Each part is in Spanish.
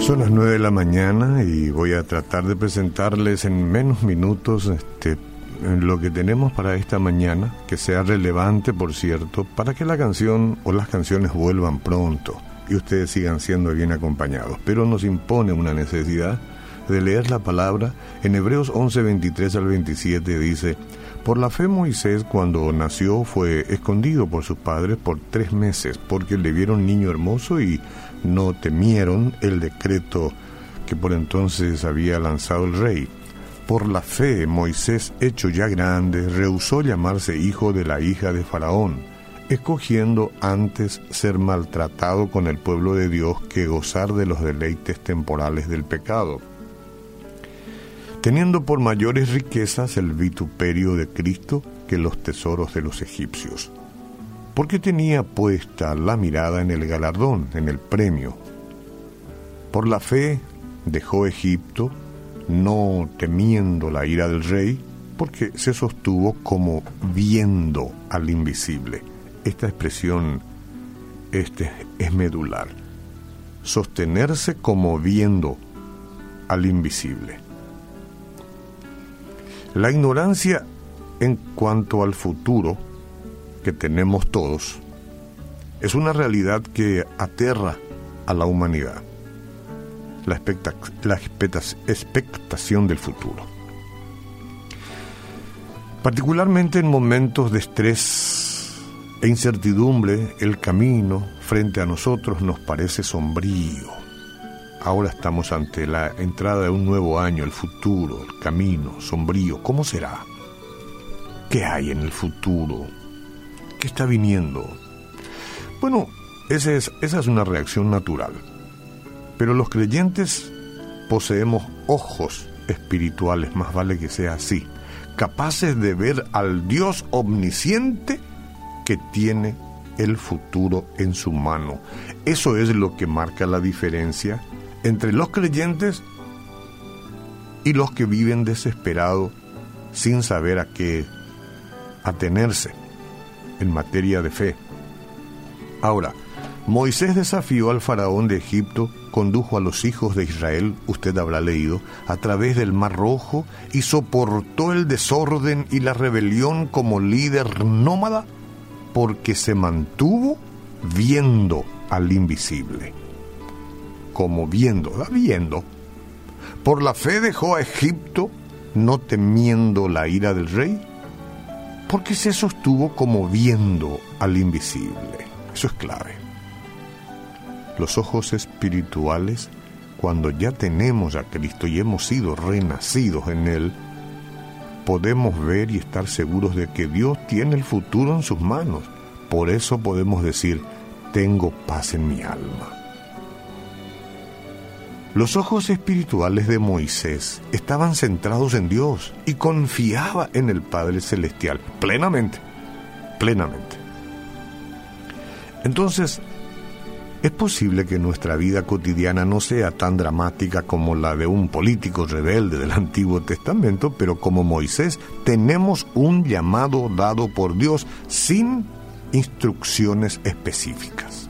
Son las 9 de la mañana y voy a tratar de presentarles en menos minutos este, lo que tenemos para esta mañana, que sea relevante, por cierto, para que la canción o las canciones vuelvan pronto y ustedes sigan siendo bien acompañados. Pero nos impone una necesidad de leer la palabra. En Hebreos 11, 23 al 27 dice, por la fe Moisés cuando nació fue escondido por sus padres por tres meses porque le vieron niño hermoso y no temieron el decreto que por entonces había lanzado el rey. Por la fe, Moisés, hecho ya grande, rehusó llamarse hijo de la hija de Faraón, escogiendo antes ser maltratado con el pueblo de Dios que gozar de los deleites temporales del pecado, teniendo por mayores riquezas el vituperio de Cristo que los tesoros de los egipcios porque tenía puesta la mirada en el galardón, en el premio. Por la fe dejó Egipto, no temiendo la ira del rey, porque se sostuvo como viendo al invisible. Esta expresión este, es medular. Sostenerse como viendo al invisible. La ignorancia en cuanto al futuro que tenemos todos es una realidad que aterra a la humanidad, la, expectación del futuro. Particularmente en momentos de estrés e incertidumbre, el camino frente a nosotros nos parece sombrío. Ahora estamos ante la entrada de un nuevo año, el futuro, el camino, sombrío. ¿Cómo será? ¿Qué hay en el futuro? ¿Qué está viniendo? Bueno, esa es, es una reacción natural. Pero los creyentes poseemos ojos espirituales, más vale que sea así, capaces de ver al Dios omnisciente que tiene el futuro en su mano. Eso es lo que marca la diferencia entre los creyentes y los que viven desesperados sin saber a qué atenerse en materia de fe. Ahora, Moisés desafió al faraón de Egipto, condujo a los hijos de Israel, usted habrá leído, a través del Mar Rojo y soportó el desorden y la rebelión como líder nómada porque se mantuvo viendo al invisible. Como viendo, viendo. Por la fe dejó a Egipto, no temiendo la ira del rey, porque se sostuvo como viendo al invisible. Eso es clave. Los ojos espirituales, cuando ya tenemos a Cristo y hemos sido renacidos en Él, podemos ver y estar seguros de que Dios tiene el futuro en sus manos. Por eso podemos decir, tengo paz en mi alma. Los ojos espirituales de Moisés estaban centrados en Dios y confiaba en el Padre Celestial plenamente, plenamente. Entonces, es posible que nuestra vida cotidiana no sea tan dramática como la de un político rebelde del Antiguo Testamento, pero como Moisés tenemos un llamado dado por Dios sin instrucciones específicas.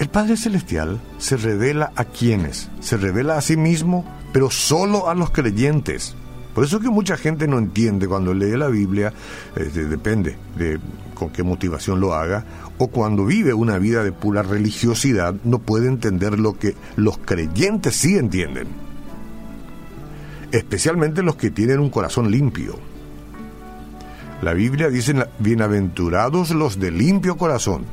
El Padre Celestial se revela a quienes, se revela a sí mismo, pero solo a los creyentes. Por eso que mucha gente no entiende cuando lee la Biblia, este, depende de con qué motivación lo haga, o cuando vive una vida de pura religiosidad, no puede entender lo que los creyentes sí entienden. Especialmente los que tienen un corazón limpio. La Biblia dice, bienaventurados los de limpio corazón.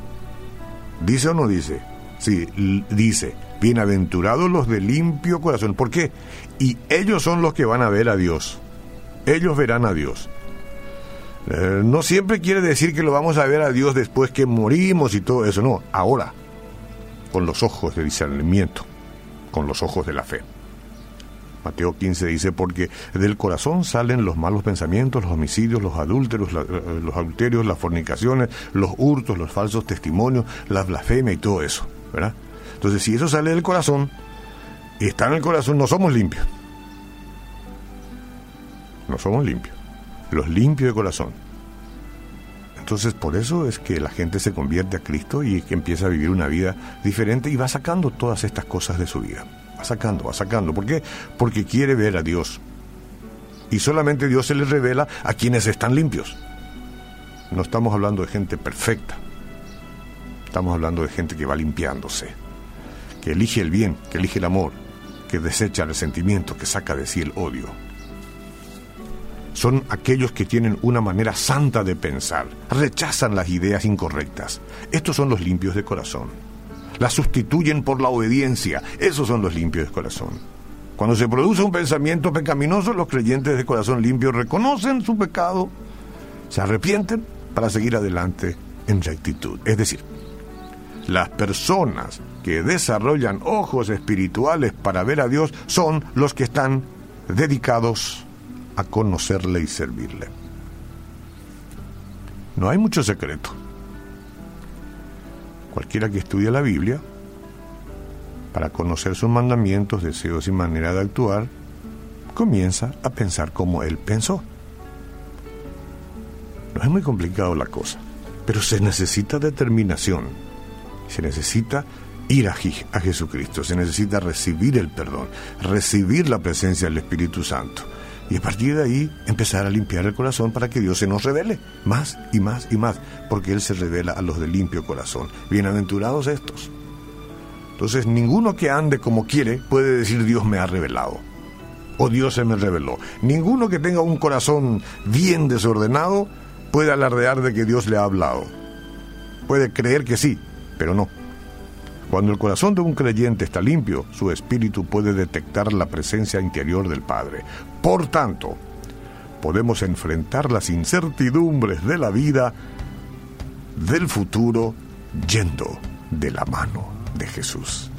¿Dice o no dice? Sí, dice, bienaventurados los de limpio corazón. ¿Por qué? Y ellos son los que van a ver a Dios. Ellos verán a Dios. Eh, no siempre quiere decir que lo vamos a ver a Dios después que morimos y todo eso, no, ahora, con los ojos de discernimiento, con los ojos de la fe. Mateo 15 dice, porque del corazón salen los malos pensamientos, los homicidios, los adúlteros, eh, los adulterios, las fornicaciones, los hurtos, los falsos testimonios, la blasfemia y todo eso. Entonces, si eso sale del corazón, y está en el corazón, no somos limpios. No somos limpios. Los limpios de corazón. Entonces por eso es que la gente se convierte a Cristo y que empieza a vivir una vida diferente y va sacando todas estas cosas de su vida. Va sacando, va sacando. ¿Por qué? Porque quiere ver a Dios. Y solamente Dios se le revela a quienes están limpios. No estamos hablando de gente perfecta. Estamos hablando de gente que va limpiándose, que elige el bien, que elige el amor, que desecha el sentimiento, que saca de sí el odio son aquellos que tienen una manera santa de pensar, rechazan las ideas incorrectas. Estos son los limpios de corazón. Las sustituyen por la obediencia. Esos son los limpios de corazón. Cuando se produce un pensamiento pecaminoso, los creyentes de corazón limpio reconocen su pecado, se arrepienten para seguir adelante en rectitud. Es decir, las personas que desarrollan ojos espirituales para ver a Dios son los que están dedicados a conocerle y servirle. No hay mucho secreto. Cualquiera que estudie la Biblia, para conocer sus mandamientos, deseos y manera de actuar, comienza a pensar como Él pensó. No es muy complicado la cosa, pero se necesita determinación, se necesita ir a, a Jesucristo, se necesita recibir el perdón, recibir la presencia del Espíritu Santo y a partir de ahí empezar a limpiar el corazón para que Dios se nos revele más y más y más, porque Él se revela a los de limpio corazón. Bienaventurados estos. Entonces ninguno que ande como quiere puede decir Dios me ha revelado o Dios se me reveló. Ninguno que tenga un corazón bien desordenado puede alardear de que Dios le ha hablado. Puede creer que sí, pero no. Cuando el corazón de un creyente está limpio, su espíritu puede detectar la presencia interior del Padre. Por tanto, podemos enfrentar las incertidumbres de la vida, del futuro, yendo de la mano de Jesús.